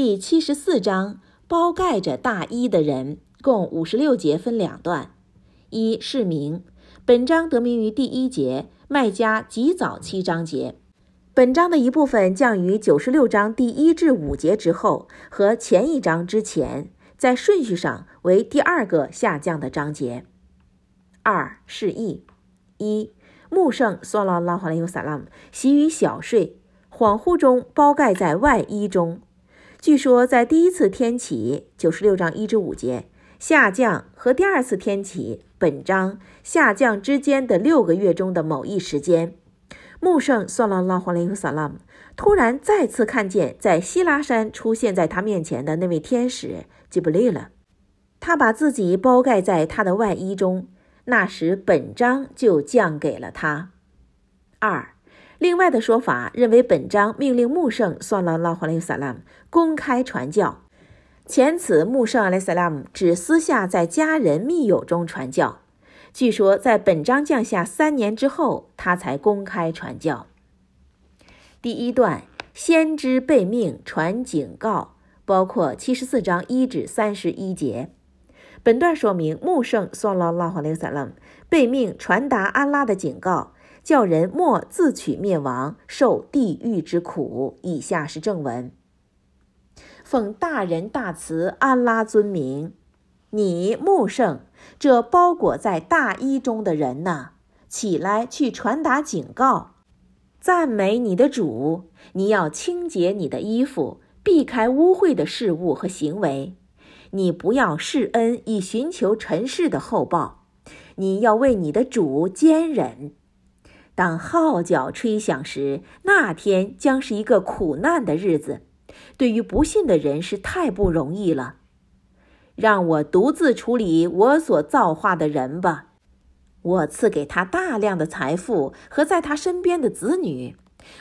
第七十四章包盖着大衣的人，共五十六节，分两段。一是名，本章得名于第一节，麦加极早期章节。本章的一部分降于九十六章第一至五节之后，和前一章之前，在顺序上为第二个下降的章节。二是意：一，穆圣娑罗拉华利乌萨拉姆习于小睡，恍惚中包盖在外衣中。据说在第一次天启九十六章一至五节下降和第二次天启本章下降之间的六个月中的某一时间。穆圣娑罗拉华雷夫萨拉姆突然再次看见在希拉山出现在他面前的那位天使吉布利了，他把自己包盖在他的外衣中，那时本章就降给了他。二，另外的说法认为本章命令穆圣娑罗拉华雷萨拉姆公开传教，前此穆圣阿雷萨拉姆只私下在家人密友中传教。据说，在本章降下三年之后，他才公开传教。第一段，先知被命传警告，包括七十四章一至三十一节。本段说明，穆圣娑罗拉华雷萨拉姆被命传达安拉的警告，叫人莫自取灭亡，受地狱之苦。以下是正文：奉大仁大慈安拉尊名。你穆圣，这包裹在大衣中的人呢，起来去传达警告，赞美你的主。你要清洁你的衣服，避开污秽的事物和行为。你不要施恩以寻求尘世的厚报。你要为你的主坚忍。当号角吹响时，那天将是一个苦难的日子，对于不信的人是太不容易了。让我独自处理我所造化的人吧。我赐给他大量的财富和在他身边的子女，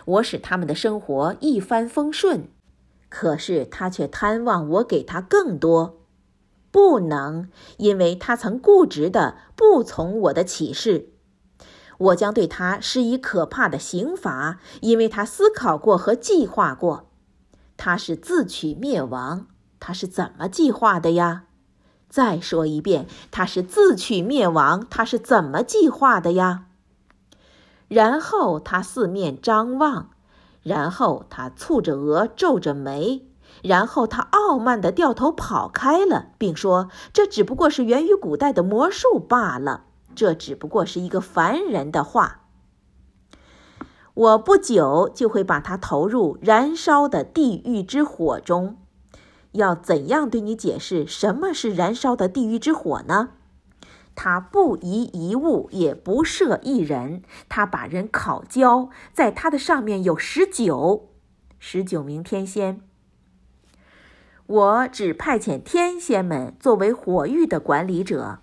我使他们的生活一帆风顺。可是他却贪望我给他更多，不能，因为他曾固执的不从我的启示。我将对他施以可怕的刑罚，因为他思考过和计划过。他是自取灭亡，他是怎么计划的呀？再说一遍，他是自取灭亡，他是怎么计划的呀？然后他四面张望，然后他蹙着额，皱着眉，然后他傲慢地掉头跑开了，并说：“这只不过是源于古代的魔术罢了，这只不过是一个凡人的话。我不久就会把他投入燃烧的地狱之火中。”要怎样对你解释什么是燃烧的地狱之火呢？他不遗一物，也不赦一人。他把人烤焦，在他的上面有十九，十九名天仙。我只派遣天仙们作为火域的管理者。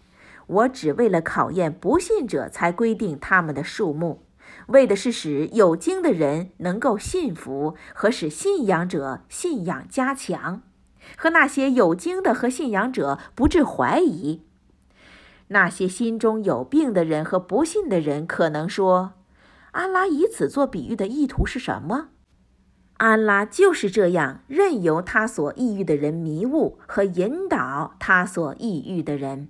我只为了考验不信者才规定他们的数目，为的是使有经的人能够信服，和使信仰者信仰加强。和那些有经的和信仰者不致怀疑，那些心中有病的人和不信的人可能说：“安拉以此做比喻的意图是什么？”安拉就是这样任由他所抑郁的人迷雾和引导他所抑郁的人。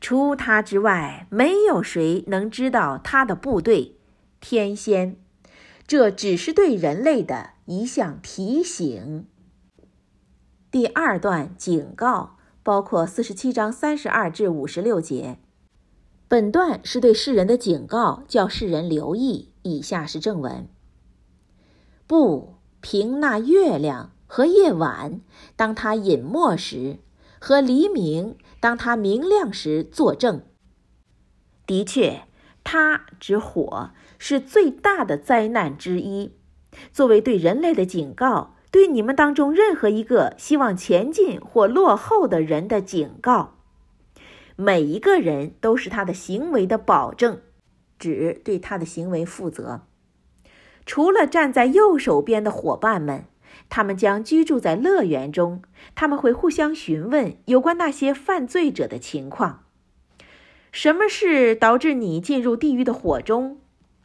除他之外，没有谁能知道他的部队天仙。这只是对人类的一项提醒。第二段警告包括四十七章三十二至五十六节。本段是对世人的警告，叫世人留意。以下是正文：不凭那月亮和夜晚，当它隐没时，和黎明，当它明亮时作证。的确，它之火是最大的灾难之一，作为对人类的警告。对你们当中任何一个希望前进或落后的人的警告，每一个人都是他的行为的保证，只对他的行为负责。除了站在右手边的伙伴们，他们将居住在乐园中，他们会互相询问有关那些犯罪者的情况。什么事导致你进入地狱的火中？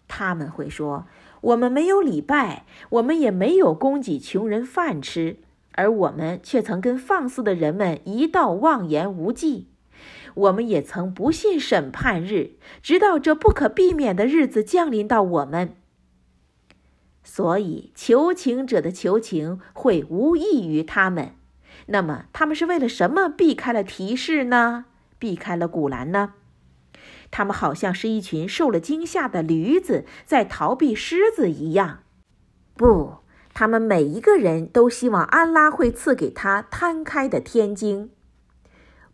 他们会说。我们没有礼拜，我们也没有供给穷人饭吃，而我们却曾跟放肆的人们一道妄言无忌。我们也曾不信审判日，直到这不可避免的日子降临到我们。所以，求情者的求情会无益于他们。那么，他们是为了什么避开了提示呢？避开了古兰呢？他们好像是一群受了惊吓的驴子，在逃避狮子一样。不，他们每一个人都希望安拉会赐给他摊开的天经。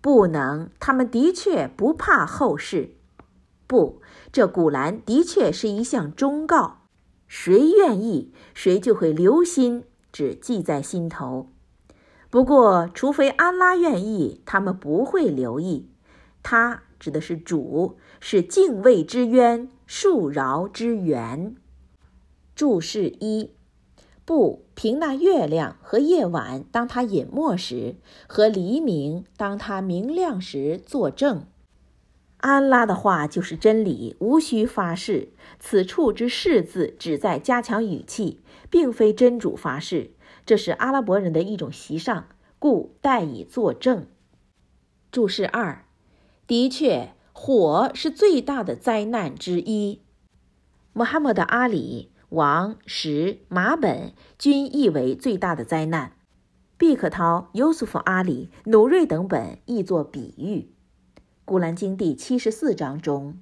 不能，他们的确不怕后世。不，这古兰的确是一项忠告。谁愿意，谁就会留心，只记在心头。不过，除非安拉愿意，他们不会留意。他指的是主，是敬畏之渊，恕饶之源。注释一：不凭那月亮和夜晚，当它隐没时，和黎明，当它明亮时作证。安拉的话就是真理，无需发誓。此处之“誓”字旨在加强语气，并非真主发誓，这是阿拉伯人的一种习尚，故代以作证。注释二：的确，火是最大的灾难之一。穆罕默德·阿里、王、石、马本均译为最大的灾难。毕克涛、尤苏福·阿里、努瑞等本译作比喻。古兰经第七十四章中。